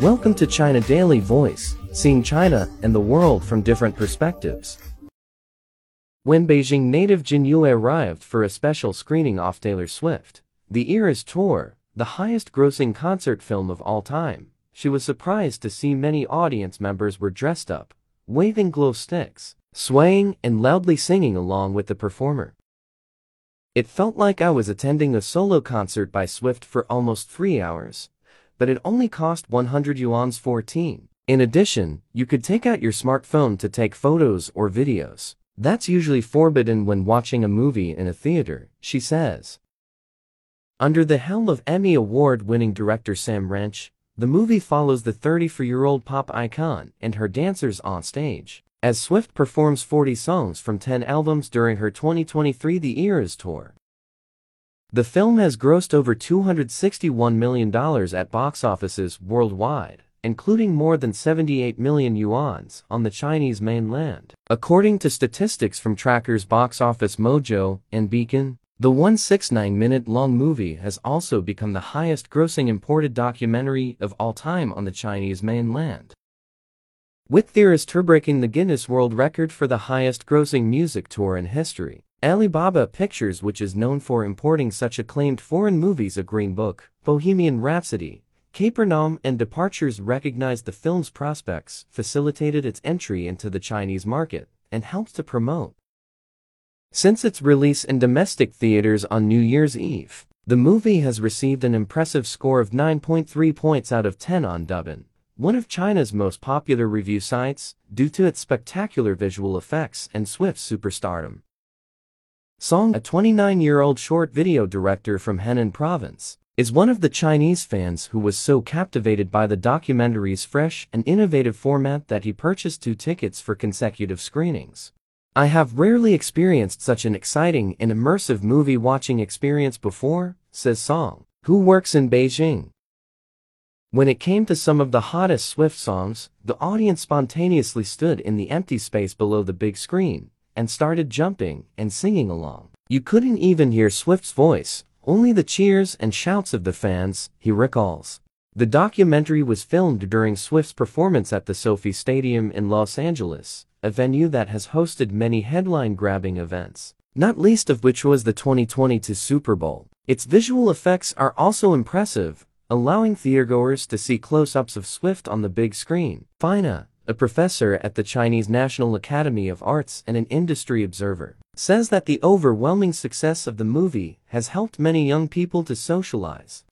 Welcome to China Daily Voice, seeing China and the world from different perspectives. When Beijing native Jin Yu arrived for a special screening of Taylor Swift, The Eras Tour, the highest grossing concert film of all time, she was surprised to see many audience members were dressed up, waving glow sticks, swaying and loudly singing along with the performer. It felt like I was attending a solo concert by Swift for almost three hours, but it only cost 100 yuan's 14. In addition, you could take out your smartphone to take photos or videos. That's usually forbidden when watching a movie in a theater, she says. Under the helm of Emmy Award-winning director Sam Wrench, the movie follows the 34-year-old pop icon and her dancers on stage as Swift performs 40 songs from 10 albums during her 2023 The Eras tour. The film has grossed over $261 million at box offices worldwide, including more than 78 million yuans on the Chinese mainland. According to statistics from trackers Box Office Mojo and Beacon, the 169-minute-long movie has also become the highest-grossing imported documentary of all time on the Chinese mainland with Tour breaking the Guinness World Record for the highest grossing music tour in history. Alibaba Pictures which is known for importing such acclaimed foreign movies A Green Book, Bohemian Rhapsody, Capernaum and Departures recognized the film's prospects, facilitated its entry into the Chinese market, and helped to promote. Since its release in domestic theaters on New Year's Eve, the movie has received an impressive score of 9.3 points out of 10 on Douban one of China's most popular review sites, due to its spectacular visual effects and swift superstardom. Song, a 29-year-old short video director from Henan province, is one of the Chinese fans who was so captivated by the documentary's fresh and innovative format that he purchased two tickets for consecutive screenings. I have rarely experienced such an exciting and immersive movie watching experience before, says Song, who works in Beijing. When it came to some of the hottest Swift songs, the audience spontaneously stood in the empty space below the big screen and started jumping and singing along. You couldn't even hear Swift's voice, only the cheers and shouts of the fans, he recalls. The documentary was filmed during Swift's performance at the SoFi Stadium in Los Angeles, a venue that has hosted many headline-grabbing events, not least of which was the 2022 Super Bowl. Its visual effects are also impressive, allowing theatergoers to see close-ups of Swift on the big screen. Fina, a professor at the Chinese National Academy of Arts and an industry observer, says that the overwhelming success of the movie has helped many young people to socialize.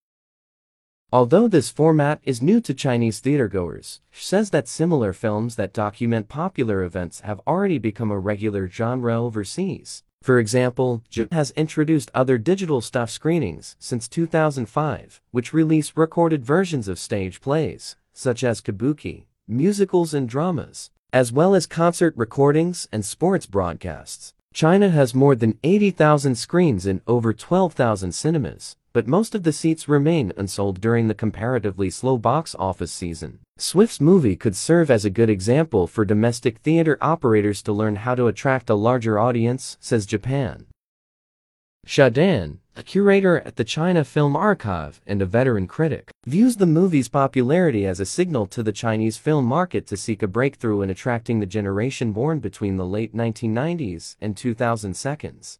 Although this format is new to Chinese theatergoers, she says that similar films that document popular events have already become a regular genre overseas. For example, Japan has introduced other digital stuff screenings since 2005, which release recorded versions of stage plays, such as kabuki, musicals and dramas, as well as concert recordings and sports broadcasts. China has more than 80,000 screens in over 12,000 cinemas, but most of the seats remain unsold during the comparatively slow box office season. Swift's movie could serve as a good example for domestic theater operators to learn how to attract a larger audience, says Japan. Sha Dan, a curator at the China Film Archive and a veteran critic, views the movie's popularity as a signal to the Chinese film market to seek a breakthrough in attracting the generation born between the late 1990s and 2000s.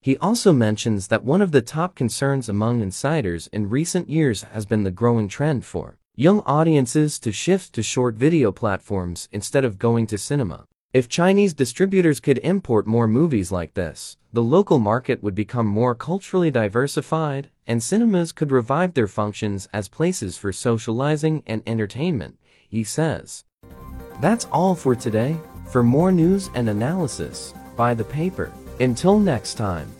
He also mentions that one of the top concerns among insiders in recent years has been the growing trend for young audiences to shift to short video platforms instead of going to cinema. If Chinese distributors could import more movies like this, the local market would become more culturally diversified, and cinemas could revive their functions as places for socializing and entertainment, he says. That's all for today. For more news and analysis, buy the paper. Until next time.